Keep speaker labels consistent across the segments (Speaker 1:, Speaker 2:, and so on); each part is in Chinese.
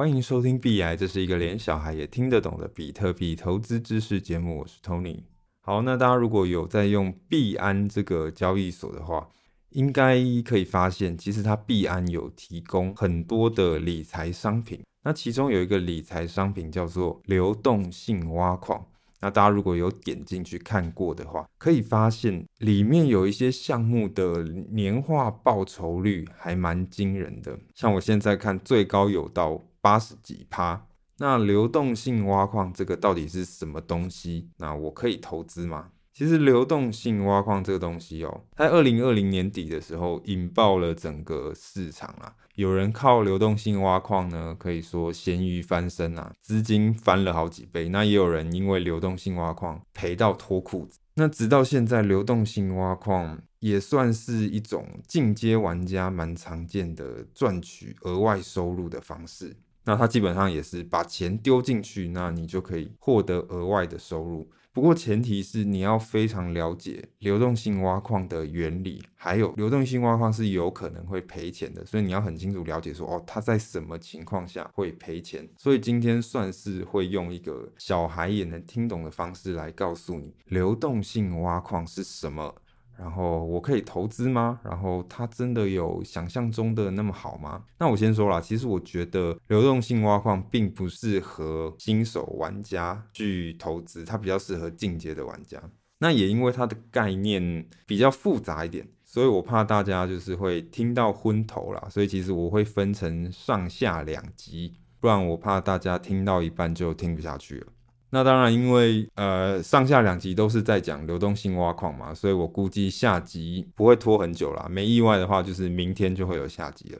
Speaker 1: 欢迎收听币癌，这是一个连小孩也听得懂的比特币投资知识节目。我是 Tony。好，那大家如果有在用币安这个交易所的话，应该可以发现，其实它币安有提供很多的理财商品。那其中有一个理财商品叫做流动性挖矿。那大家如果有点进去看过的话，可以发现里面有一些项目的年化报酬率还蛮惊人的。像我现在看，最高有到八十几趴。那流动性挖矿这个到底是什么东西？那我可以投资吗？其实流动性挖矿这个东西哦，在二零二零年底的时候引爆了整个市场啊。有人靠流动性挖矿呢，可以说咸鱼翻身啊，资金翻了好几倍。那也有人因为流动性挖矿赔到脱裤子。那直到现在，流动性挖矿也算是一种进阶玩家蛮常见的赚取额外收入的方式。那它基本上也是把钱丢进去，那你就可以获得额外的收入。不过前提是你要非常了解流动性挖矿的原理，还有流动性挖矿是有可能会赔钱的，所以你要很清楚了解说，哦，它在什么情况下会赔钱。所以今天算是会用一个小孩也能听懂的方式来告诉你流动性挖矿是什么。然后我可以投资吗？然后它真的有想象中的那么好吗？那我先说啦，其实我觉得流动性挖矿并不适合新手玩家去投资，它比较适合进阶的玩家。那也因为它的概念比较复杂一点，所以我怕大家就是会听到昏头啦。所以其实我会分成上下两集，不然我怕大家听到一半就听不下去了。那当然，因为呃上下两集都是在讲流动性挖矿嘛，所以我估计下集不会拖很久啦。没意外的话，就是明天就会有下集了。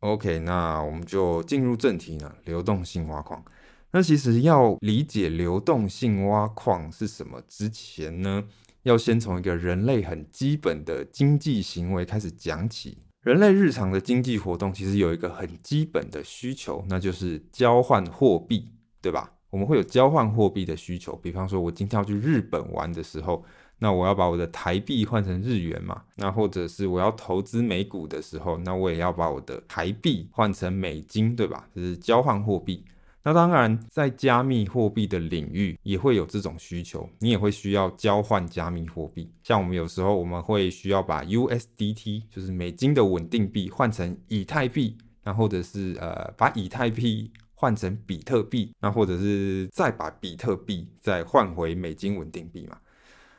Speaker 1: OK，那我们就进入正题呢。流动性挖矿，那其实要理解流动性挖矿是什么之前呢，要先从一个人类很基本的经济行为开始讲起。人类日常的经济活动其实有一个很基本的需求，那就是交换货币，对吧？我们会有交换货币的需求，比方说，我今天要去日本玩的时候，那我要把我的台币换成日元嘛，那或者是我要投资美股的时候，那我也要把我的台币换成美金，对吧？这是交换货币。那当然，在加密货币的领域也会有这种需求，你也会需要交换加密货币。像我们有时候我们会需要把 USDT，就是美金的稳定币，换成以太币，那或者是呃把以太币。换成比特币，那或者是再把比特币再换回美金稳定币嘛？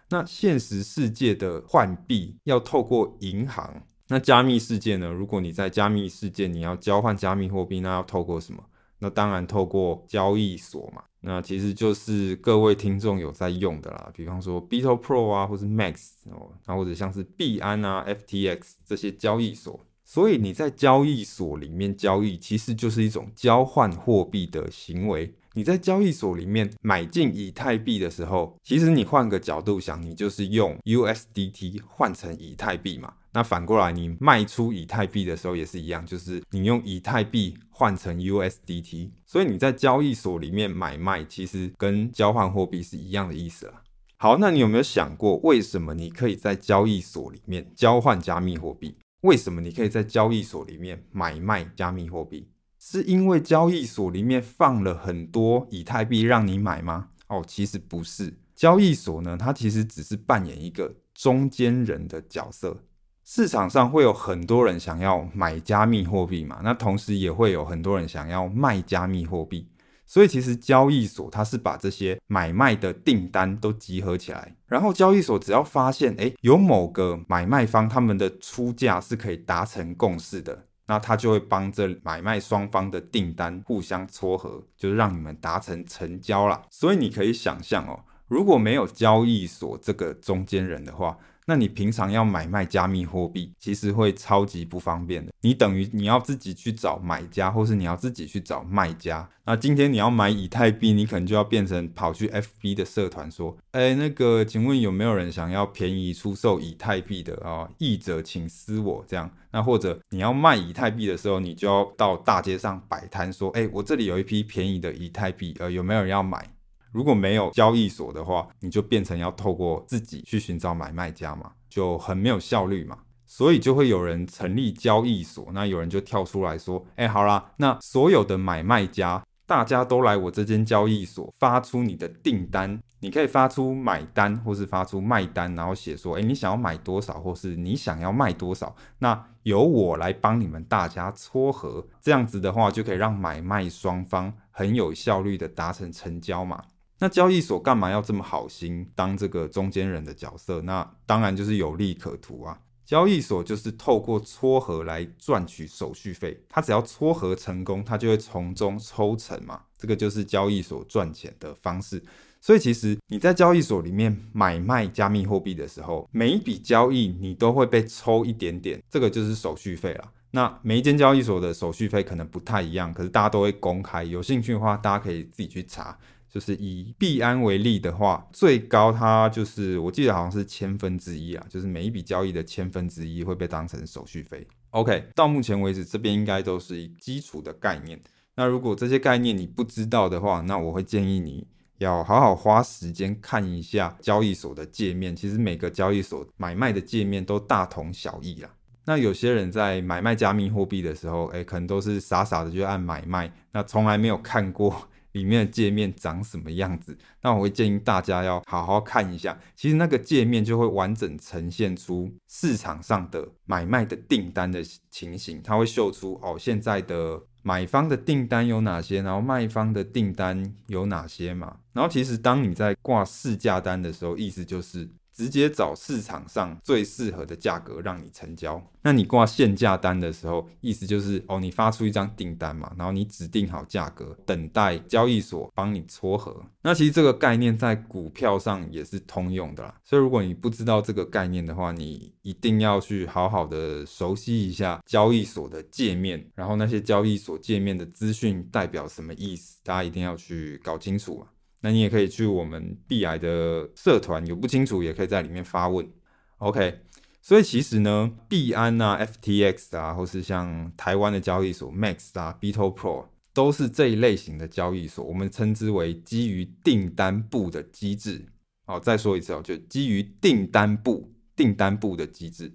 Speaker 1: 那现实世界的换币要透过银行，那加密世界呢？如果你在加密世界，你要交换加密货币，那要透过什么？那当然透过交易所嘛。那其实就是各位听众有在用的啦，比方说 BitoPro 啊，或是 Max 哦，那或者像是币安啊、FTX 这些交易所。所以你在交易所里面交易，其实就是一种交换货币的行为。你在交易所里面买进以太币的时候，其实你换个角度想，你就是用 USDT 换成以太币嘛。那反过来，你卖出以太币的时候也是一样，就是你用以太币换成 USDT。所以你在交易所里面买卖，其实跟交换货币是一样的意思啦。好，那你有没有想过，为什么你可以在交易所里面交换加密货币？为什么你可以在交易所里面买卖加密货币？是因为交易所里面放了很多以太币让你买吗？哦，其实不是。交易所呢，它其实只是扮演一个中间人的角色。市场上会有很多人想要买加密货币嘛，那同时也会有很多人想要卖加密货币。所以其实交易所它是把这些买卖的订单都集合起来，然后交易所只要发现，诶，有某个买卖方他们的出价是可以达成共识的，那他就会帮着买卖双方的订单互相撮合，就是让你们达成成交啦。所以你可以想象哦，如果没有交易所这个中间人的话，那你平常要买卖加密货币，其实会超级不方便的。你等于你要自己去找买家，或是你要自己去找卖家。那今天你要买以太币，你可能就要变成跑去 FB 的社团说：“哎，那个，请问有没有人想要便宜出售以太币的啊？译者请私我。”这样。那或者你要卖以太币的时候，你就要到大街上摆摊说：“哎，我这里有一批便宜的以太币，呃，有没有人要买？”如果没有交易所的话，你就变成要透过自己去寻找买卖家嘛，就很没有效率嘛。所以就会有人成立交易所，那有人就跳出来说：“哎，好啦，那所有的买卖家，大家都来我这间交易所发出你的订单，你可以发出买单或是发出卖单，然后写说：哎，你想要买多少，或是你想要卖多少，那由我来帮你们大家撮合，这样子的话就可以让买卖双方很有效率的达成成交嘛。那交易所干嘛要这么好心当这个中间人的角色？那当然就是有利可图啊。”交易所就是透过撮合来赚取手续费，它只要撮合成功，它就会从中抽成嘛。这个就是交易所赚钱的方式。所以其实你在交易所里面买卖加密货币的时候，每一笔交易你都会被抽一点点，这个就是手续费了。那每一间交易所的手续费可能不太一样，可是大家都会公开，有兴趣的话，大家可以自己去查。就是以币安为例的话，最高它就是我记得好像是千分之一啊，就是每一笔交易的千分之一会被当成手续费。OK，到目前为止这边应该都是基础的概念。那如果这些概念你不知道的话，那我会建议你要好好花时间看一下交易所的界面。其实每个交易所买卖的界面都大同小异啊。那有些人在买卖加密货币的时候，哎，可能都是傻傻的就按买卖，那从来没有看过。里面的界面长什么样子？那我会建议大家要好好看一下。其实那个界面就会完整呈现出市场上的买卖的订单的情形，它会秀出哦，现在的买方的订单有哪些，然后卖方的订单有哪些嘛。然后其实当你在挂市价单的时候，意思就是。直接找市场上最适合的价格让你成交。那你挂限价单的时候，意思就是哦，你发出一张订单嘛，然后你指定好价格，等待交易所帮你撮合。那其实这个概念在股票上也是通用的啦。所以如果你不知道这个概念的话，你一定要去好好的熟悉一下交易所的界面，然后那些交易所界面的资讯代表什么意思，大家一定要去搞清楚啊。那你也可以去我们币癌的社团，有不清楚也可以在里面发问。OK，所以其实呢，币安啊、FTX 啊，或是像台湾的交易所 Max 啊、BitoPro 都是这一类型的交易所，我们称之为基于订单簿的机制。好，再说一次哦，就基于订单簿、订单簿的机制。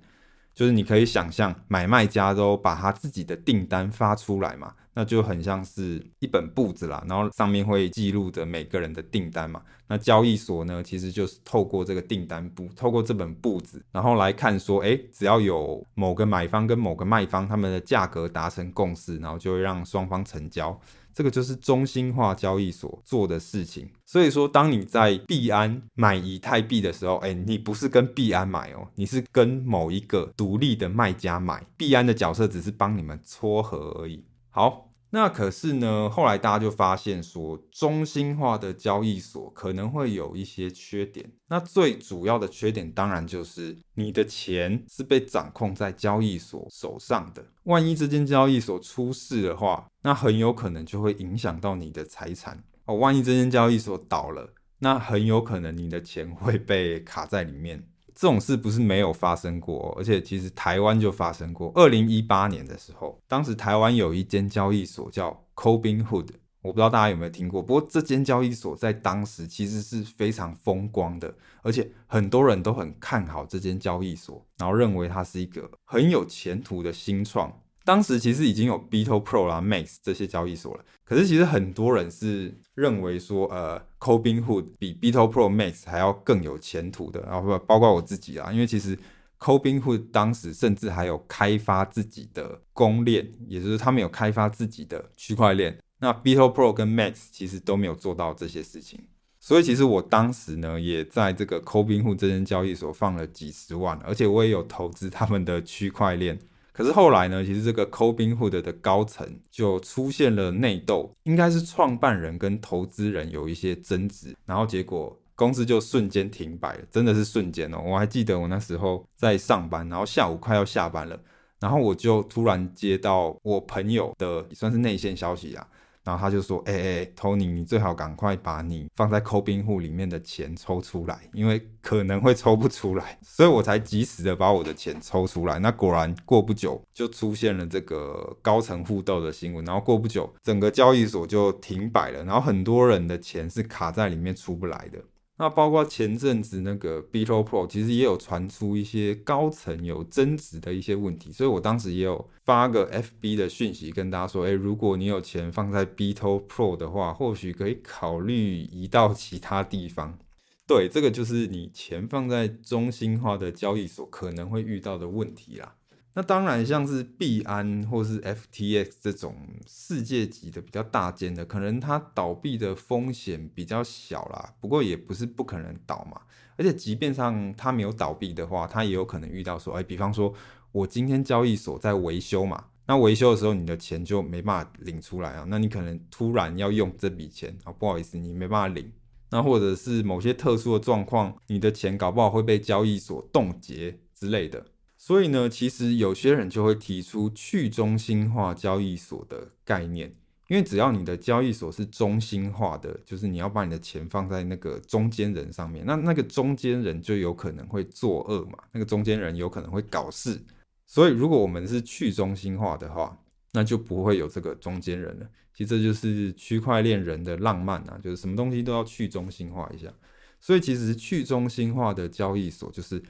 Speaker 1: 就是你可以想象，买卖家都把他自己的订单发出来嘛，那就很像是一本簿子啦，然后上面会记录着每个人的订单嘛。那交易所呢，其实就是透过这个订单簿，透过这本簿子，然后来看说，诶，只要有某个买方跟某个卖方他们的价格达成共识，然后就会让双方成交。这个就是中心化交易所做的事情，所以说，当你在币安买以太币的时候，哎，你不是跟币安买哦，你是跟某一个独立的卖家买，币安的角色只是帮你们撮合而已。好。那可是呢，后来大家就发现说，中心化的交易所可能会有一些缺点。那最主要的缺点，当然就是你的钱是被掌控在交易所手上的。万一这间交易所出事的话，那很有可能就会影响到你的财产哦。万一这间交易所倒了，那很有可能你的钱会被卡在里面。这种事不是没有发生过，而且其实台湾就发生过。二零一八年的时候，当时台湾有一间交易所叫 c o b i n Hood，我不知道大家有没有听过。不过这间交易所在当时其实是非常风光的，而且很多人都很看好这间交易所，然后认为它是一个很有前途的新创。当时其实已经有 BitoPro 啦、Max 这些交易所了，可是其实很多人是认为说，呃，Cobin Hood 比 BitoPro Max 还要更有前途的，然后包括我自己啊，因为其实 Cobin Hood 当时甚至还有开发自己的公链，也就是他们有开发自己的区块链。那 BitoPro 跟 Max 其实都没有做到这些事情，所以其实我当时呢，也在这个 Cobin Hood 这间交易所放了几十万，而且我也有投资他们的区块链。可是后来呢，其实这个 c o b i n Hood 的高层就出现了内斗，应该是创办人跟投资人有一些争执，然后结果公司就瞬间停摆了，真的是瞬间哦！我还记得我那时候在上班，然后下午快要下班了，然后我就突然接到我朋友的算是内线消息啊。然后他就说：“哎、欸、哎，Tony，你最好赶快把你放在抠冰户里面的钱抽出来，因为可能会抽不出来，所以我才及时的把我的钱抽出来。那果然过不久就出现了这个高层互斗的新闻，然后过不久整个交易所就停摆了，然后很多人的钱是卡在里面出不来的。那包括前阵子那个 BitoPro，其实也有传出一些高层有争执的一些问题，所以我当时也有发个 FB 的讯息跟大家说，诶，如果你有钱放在 BitoPro 的话，或许可以考虑移到其他地方。对，这个就是你钱放在中心化的交易所可能会遇到的问题啦。那当然，像是币安或是 FTX 这种世界级的比较大间的，可能它倒闭的风险比较小啦。不过也不是不可能倒嘛。而且即便上它没有倒闭的话，它也有可能遇到说，哎，比方说我今天交易所在维修嘛，那维修的时候你的钱就没办法领出来啊。那你可能突然要用这笔钱啊，不好意思，你没办法领。那或者是某些特殊的状况，你的钱搞不好会被交易所冻结之类的。所以呢，其实有些人就会提出去中心化交易所的概念，因为只要你的交易所是中心化的，就是你要把你的钱放在那个中间人上面，那那个中间人就有可能会作恶嘛，那个中间人有可能会搞事。所以如果我们是去中心化的话，那就不会有这个中间人了。其实这就是区块链人的浪漫啊，就是什么东西都要去中心化一下。所以其实去中心化的交易所就是。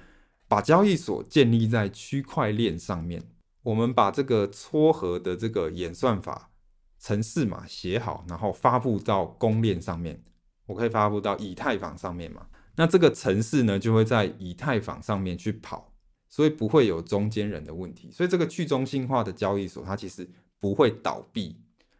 Speaker 1: 把交易所建立在区块链上面，我们把这个撮合的这个演算法程式码写好，然后发布到公链上面。我可以发布到以太坊上面嘛？那这个程式呢，就会在以太坊上面去跑，所以不会有中间人的问题。所以这个去中心化的交易所，它其实不会倒闭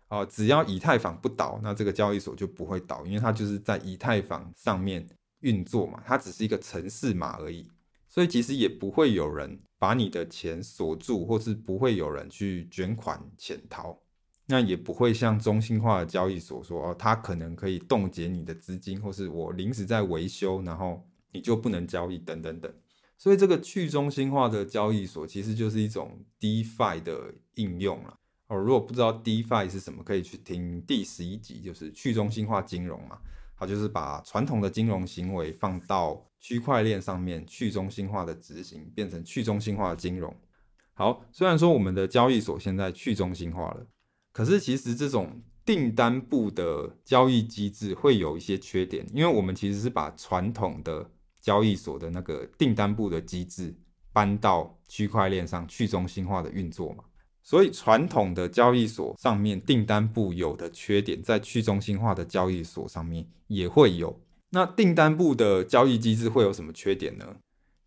Speaker 1: 啊。只要以太坊不倒，那这个交易所就不会倒，因为它就是在以太坊上面运作嘛，它只是一个程式码而已。所以其实也不会有人把你的钱锁住，或是不会有人去卷款潜逃，那也不会像中心化的交易所说，哦，他可能可以冻结你的资金，或是我临时在维修，然后你就不能交易等等等。所以这个去中心化的交易所其实就是一种 DeFi 的应用了。哦，如果不知道 DeFi 是什么，可以去听第十一集，就是去中心化金融嘛。它就是把传统的金融行为放到区块链上面，去中心化的执行，变成去中心化的金融。好，虽然说我们的交易所现在去中心化了，可是其实这种订单部的交易机制会有一些缺点，因为我们其实是把传统的交易所的那个订单部的机制搬到区块链上，去中心化的运作嘛。所以传统的交易所上面订单部有的缺点，在去中心化的交易所上面也会有。那订单部的交易机制会有什么缺点呢？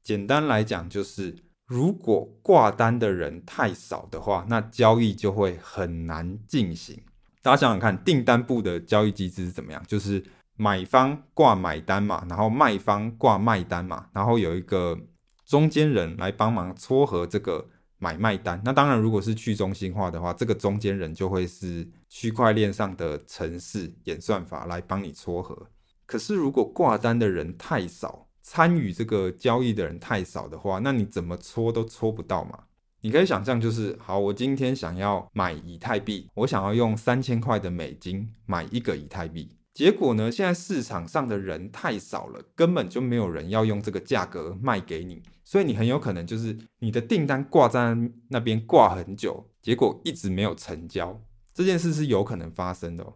Speaker 1: 简单来讲，就是如果挂单的人太少的话，那交易就会很难进行。大家想想看，订单部的交易机制是怎么样？就是买方挂买单嘛，然后卖方挂卖单嘛，然后有一个中间人来帮忙撮合这个。买卖单，那当然，如果是去中心化的话，这个中间人就会是区块链上的程式演算法来帮你撮合。可是，如果挂单的人太少，参与这个交易的人太少的话，那你怎么撮都撮不到嘛？你可以想象，就是好，我今天想要买以太币，我想要用三千块的美金买一个以太币。结果呢，现在市场上的人太少了，根本就没有人要用这个价格卖给你，所以你很有可能就是你的订单挂在那边挂很久，结果一直没有成交。这件事是有可能发生的哦。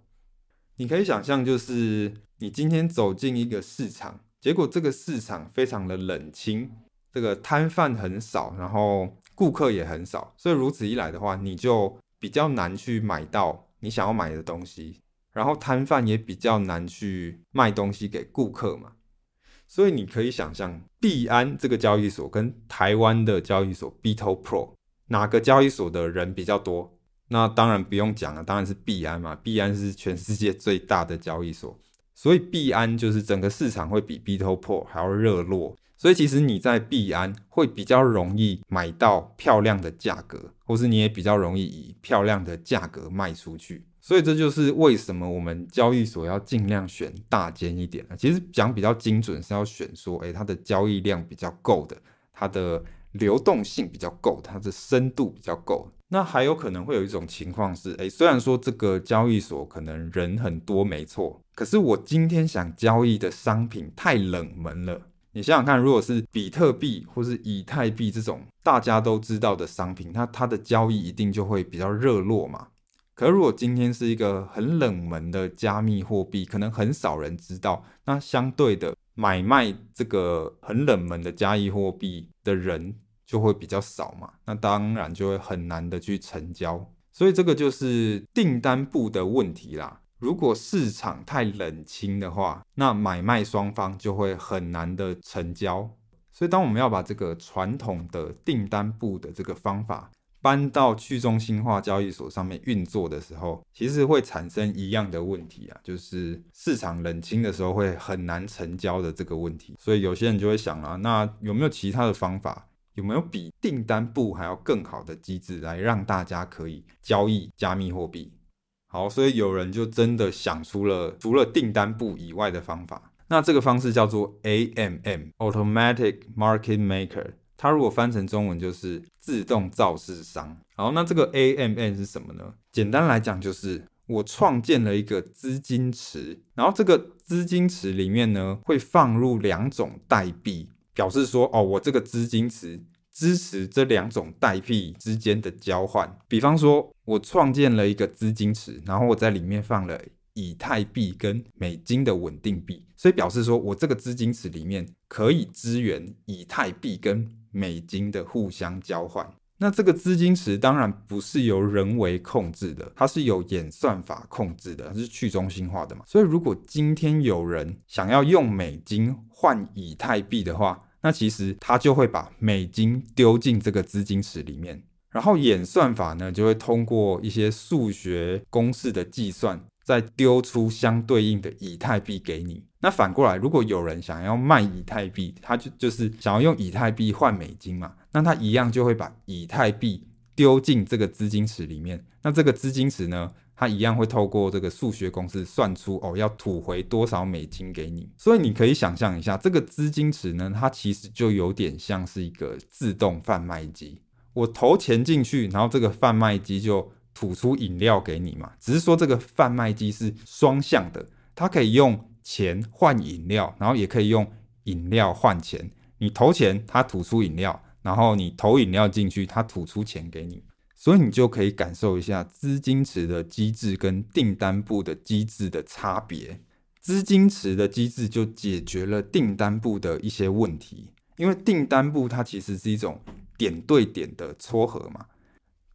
Speaker 1: 你可以想象，就是你今天走进一个市场，结果这个市场非常的冷清，这个摊贩很少，然后顾客也很少，所以如此一来的话，你就比较难去买到你想要买的东西。然后摊贩也比较难去卖东西给顾客嘛，所以你可以想象，币安这个交易所跟台湾的交易所 BitoPro 哪个交易所的人比较多？那当然不用讲了，当然是币安嘛。币安是全世界最大的交易所，所以币安就是整个市场会比 BitoPro 还要热络。所以其实你在币安会比较容易买到漂亮的价格，或是你也比较容易以漂亮的价格卖出去。所以这就是为什么我们交易所要尽量选大间一点。其实讲比较精准是要选说，哎，它的交易量比较够的，它的流动性比较够，它的深度比较够。那还有可能会有一种情况是，哎，虽然说这个交易所可能人很多没错，可是我今天想交易的商品太冷门了。你想想看，如果是比特币或是以太币这种大家都知道的商品，那它的交易一定就会比较热络嘛。可如果今天是一个很冷门的加密货币，可能很少人知道，那相对的买卖这个很冷门的加密货币的人就会比较少嘛，那当然就会很难的去成交，所以这个就是订单簿的问题啦。如果市场太冷清的话，那买卖双方就会很难的成交。所以当我们要把这个传统的订单簿的这个方法搬到去中心化交易所上面运作的时候，其实会产生一样的问题啊，就是市场冷清的时候会很难成交的这个问题。所以有些人就会想啊，那有没有其他的方法？有没有比订单簿还要更好的机制来让大家可以交易加密货币？好，所以有人就真的想出了除了订单簿以外的方法。那这个方式叫做 AMM（Automatic Market Maker），它如果翻成中文就是自动造市商。好，那这个 A M N 是什么呢？简单来讲就是我创建了一个资金池，然后这个资金池里面呢会放入两种代币，表示说哦，我这个资金池。支持这两种代币之间的交换，比方说，我创建了一个资金池，然后我在里面放了以太币跟美金的稳定币，所以表示说我这个资金池里面可以支援以太币跟美金的互相交换。那这个资金池当然不是由人为控制的，它是由演算法控制的，它是去中心化的嘛。所以如果今天有人想要用美金换以太币的话，那其实它就会把美金丢进这个资金池里面，然后演算法呢就会通过一些数学公式的计算，再丢出相对应的以太币给你。那反过来，如果有人想要卖以太币，他就就是想要用以太币换美金嘛，那他一样就会把以太币丢进这个资金池里面。那这个资金池呢，它一样会透过这个数学公式算出哦，要吐回多少美金给你。所以你可以想象一下，这个资金池呢，它其实就有点像是一个自动贩卖机。我投钱进去，然后这个贩卖机就吐出饮料给你嘛。只是说这个贩卖机是双向的，它可以用钱换饮料，然后也可以用饮料换钱。你投钱，它吐出饮料；然后你投饮料进去，它吐出钱给你。所以你就可以感受一下资金池的机制跟订单部的机制的差别。资金池的机制就解决了订单部的一些问题，因为订单部它其实是一种点对点的撮合嘛。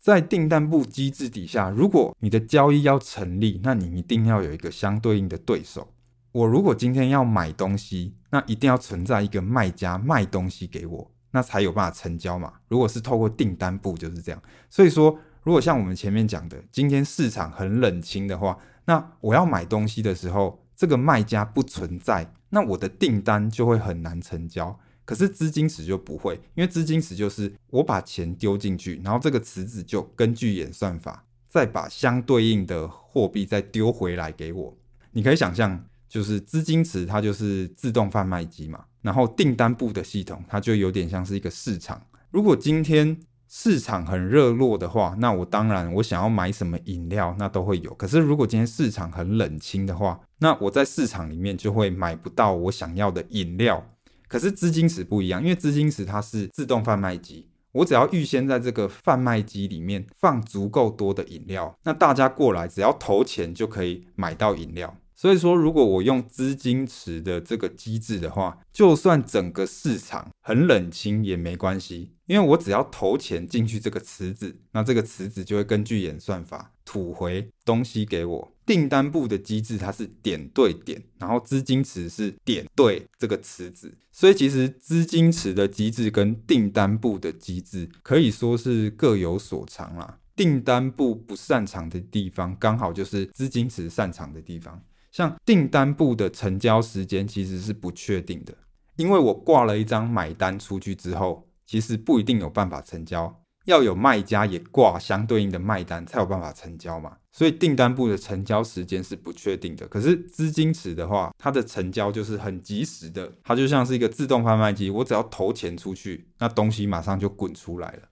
Speaker 1: 在订单部机制底下，如果你的交易要成立，那你一定要有一个相对应的对手。我如果今天要买东西，那一定要存在一个卖家卖东西给我。那才有办法成交嘛。如果是透过订单部就是这样。所以说，如果像我们前面讲的，今天市场很冷清的话，那我要买东西的时候，这个卖家不存在，那我的订单就会很难成交。可是资金池就不会，因为资金池就是我把钱丢进去，然后这个池子就根据演算法再把相对应的货币再丢回来给我。你可以想象，就是资金池它就是自动贩卖机嘛。然后订单部的系统，它就有点像是一个市场。如果今天市场很热络的话，那我当然我想要买什么饮料，那都会有。可是如果今天市场很冷清的话，那我在市场里面就会买不到我想要的饮料。可是资金池不一样，因为资金池它是自动贩卖机，我只要预先在这个贩卖机里面放足够多的饮料，那大家过来只要投钱就可以买到饮料。所以说，如果我用资金池的这个机制的话，就算整个市场很冷清也没关系，因为我只要投钱进去这个池子，那这个池子就会根据演算法吐回东西给我。订单簿的机制它是点对点，然后资金池是点对这个池子，所以其实资金池的机制跟订单簿的机制可以说是各有所长啦。订单簿不擅长的地方，刚好就是资金池擅长的地方。像订单簿的成交时间其实是不确定的，因为我挂了一张买单出去之后，其实不一定有办法成交，要有卖家也挂相对应的卖单才有办法成交嘛。所以订单部的成交时间是不确定的。可是资金池的话，它的成交就是很及时的，它就像是一个自动贩卖机，我只要投钱出去，那东西马上就滚出来了。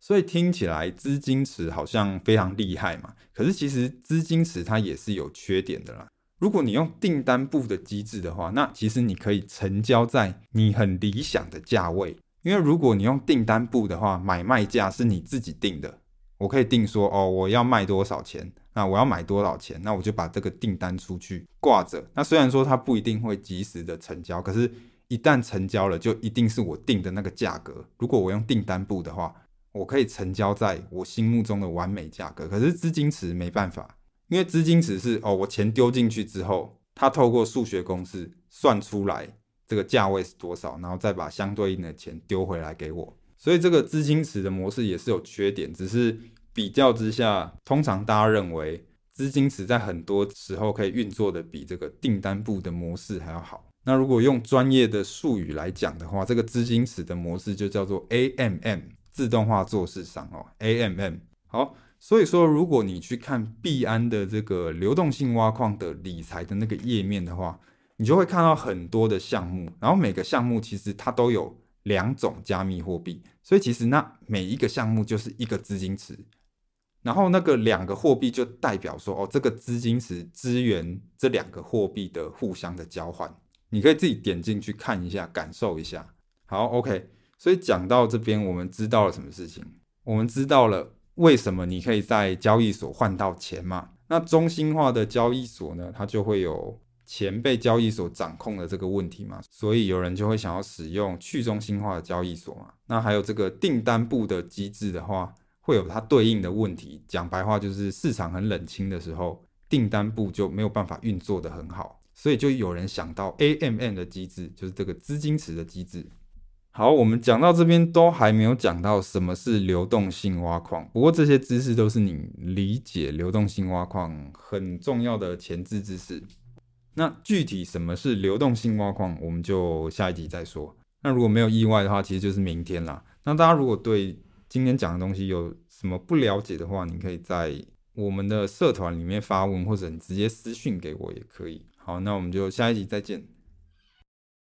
Speaker 1: 所以听起来资金池好像非常厉害嘛，可是其实资金池它也是有缺点的啦。如果你用订单部的机制的话，那其实你可以成交在你很理想的价位，因为如果你用订单簿的话，买卖价是你自己定的，我可以定说哦，我要卖多少钱，那我要买多少钱？那我就把这个订单出去挂着。那虽然说它不一定会及时的成交，可是，一旦成交了，就一定是我定的那个价格。如果我用订单簿的话，我可以成交在我心目中的完美价格。可是资金池没办法，因为资金池是哦，我钱丢进去之后，它透过数学公式算出来这个价位是多少，然后再把相对应的钱丢回来给我。所以这个资金池的模式也是有缺点，只是。比较之下，通常大家认为资金池在很多时候可以运作的比这个订单部的模式还要好。那如果用专业的术语来讲的话，这个资金池的模式就叫做 AMM 自动化做市商哦，AMM。好，所以说如果你去看币安的这个流动性挖矿的理财的那个页面的话，你就会看到很多的项目，然后每个项目其实它都有两种加密货币，所以其实那每一个项目就是一个资金池。然后那个两个货币就代表说，哦，这个资金池支援这两个货币的互相的交换，你可以自己点进去看一下，感受一下。好，OK。所以讲到这边，我们知道了什么事情？我们知道了为什么你可以在交易所换到钱嘛？那中心化的交易所呢，它就会有钱被交易所掌控的这个问题嘛？所以有人就会想要使用去中心化的交易所嘛？那还有这个订单部的机制的话。会有它对应的问题，讲白话就是市场很冷清的时候，订单部就没有办法运作得很好，所以就有人想到 AMM 的机制，就是这个资金池的机制。好，我们讲到这边都还没有讲到什么是流动性挖矿，不过这些知识都是你理解流动性挖矿很重要的前置知识。那具体什么是流动性挖矿，我们就下一集再说。那如果没有意外的话，其实就是明天啦。那大家如果对今天讲的东西有什么不了解的话，你可以在我们的社团里面发问，或者你直接私讯给我也可以。好，那我们就下一集再见。